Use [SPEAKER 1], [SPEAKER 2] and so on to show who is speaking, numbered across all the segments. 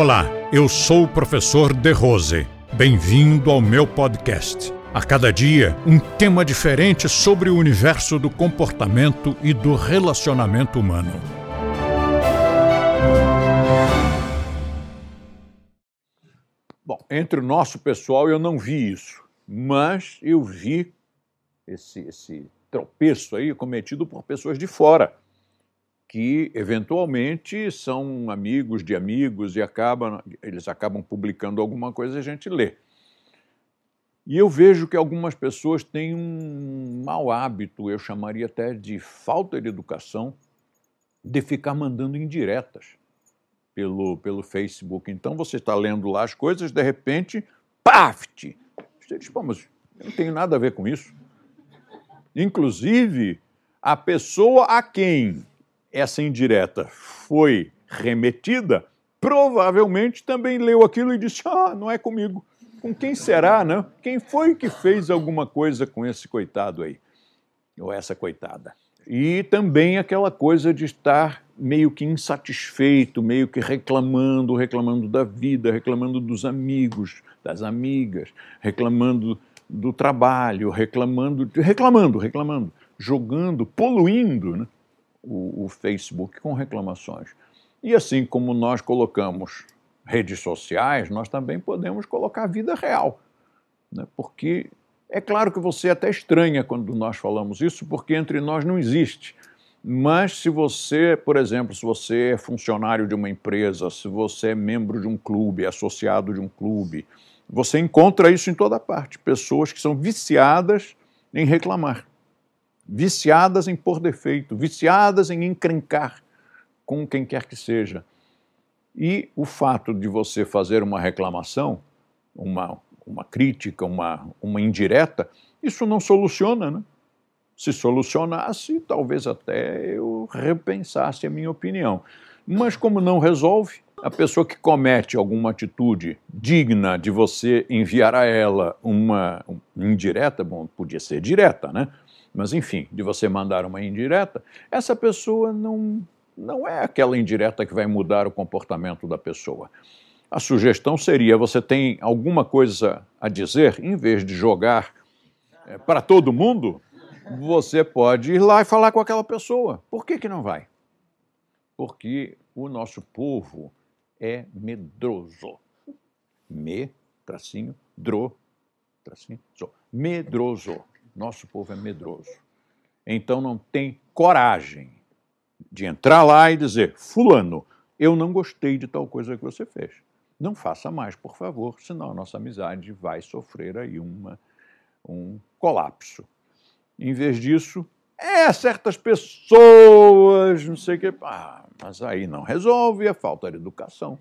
[SPEAKER 1] Olá, eu sou o professor De Rose. Bem-vindo ao meu podcast. A cada dia, um tema diferente sobre o universo do comportamento e do relacionamento humano. Bom, entre o nosso pessoal eu não vi isso, mas eu vi esse, esse tropeço aí cometido por pessoas de fora que eventualmente são amigos de amigos e acabam, eles acabam publicando alguma coisa e a gente lê. E eu vejo que algumas pessoas têm um mau hábito, eu chamaria até de falta de educação, de ficar mandando indiretas pelo, pelo Facebook. Então você está lendo lá as coisas, de repente, paft! Você diz, pô, mas eu não tenho nada a ver com isso. Inclusive, a pessoa a quem essa indireta foi remetida, provavelmente também leu aquilo e disse: Ah, não é comigo. Com quem será, né? Quem foi que fez alguma coisa com esse coitado aí? Ou essa coitada? E também aquela coisa de estar meio que insatisfeito, meio que reclamando, reclamando da vida, reclamando dos amigos, das amigas, reclamando do trabalho, reclamando, reclamando, reclamando, jogando, poluindo, né? O, o Facebook com reclamações. E assim como nós colocamos redes sociais, nós também podemos colocar vida real. Né? Porque é claro que você até estranha quando nós falamos isso, porque entre nós não existe. Mas se você, por exemplo, se você é funcionário de uma empresa, se você é membro de um clube, é associado de um clube, você encontra isso em toda parte. Pessoas que são viciadas em reclamar viciadas em pôr defeito, viciadas em encrencar com quem quer que seja. E o fato de você fazer uma reclamação, uma, uma crítica, uma, uma indireta, isso não soluciona, né? Se solucionasse, talvez até eu repensasse a minha opinião. Mas como não resolve, a pessoa que comete alguma atitude digna de você enviar a ela uma indireta, bom, podia ser direta, né? mas enfim, de você mandar uma indireta, essa pessoa não, não é aquela indireta que vai mudar o comportamento da pessoa. A sugestão seria: você tem alguma coisa a dizer, em vez de jogar é, para todo mundo, você pode ir lá e falar com aquela pessoa. Por que, que não vai? Porque o nosso povo é medroso. Me, tracinho, dro, tracinho, so. Medroso. Nosso povo é medroso. Então não tem coragem de entrar lá e dizer: Fulano, eu não gostei de tal coisa que você fez. Não faça mais, por favor, senão a nossa amizade vai sofrer aí uma, um colapso. Em vez disso, é certas pessoas, não sei o que. Ah, mas aí não resolve, é falta de educação.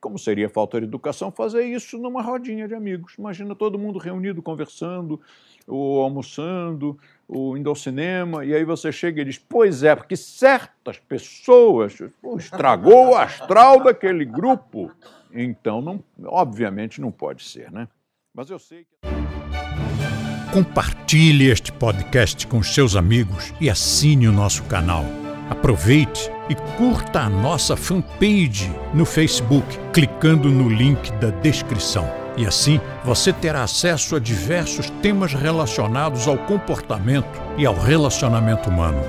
[SPEAKER 1] Como seria falta de educação fazer isso numa rodinha de amigos? Imagina todo mundo reunido, conversando, ou almoçando, ou indo ao cinema, e aí você chega e diz: Pois é, porque certas pessoas estragou o astral daquele grupo. Então, não, obviamente, não pode ser, né? Mas eu sei que. Compartilhe este podcast com seus amigos e assine o nosso canal. Aproveite e curta a nossa fanpage no Facebook, clicando no link da descrição. E assim você terá acesso a diversos temas relacionados ao comportamento e ao relacionamento humano.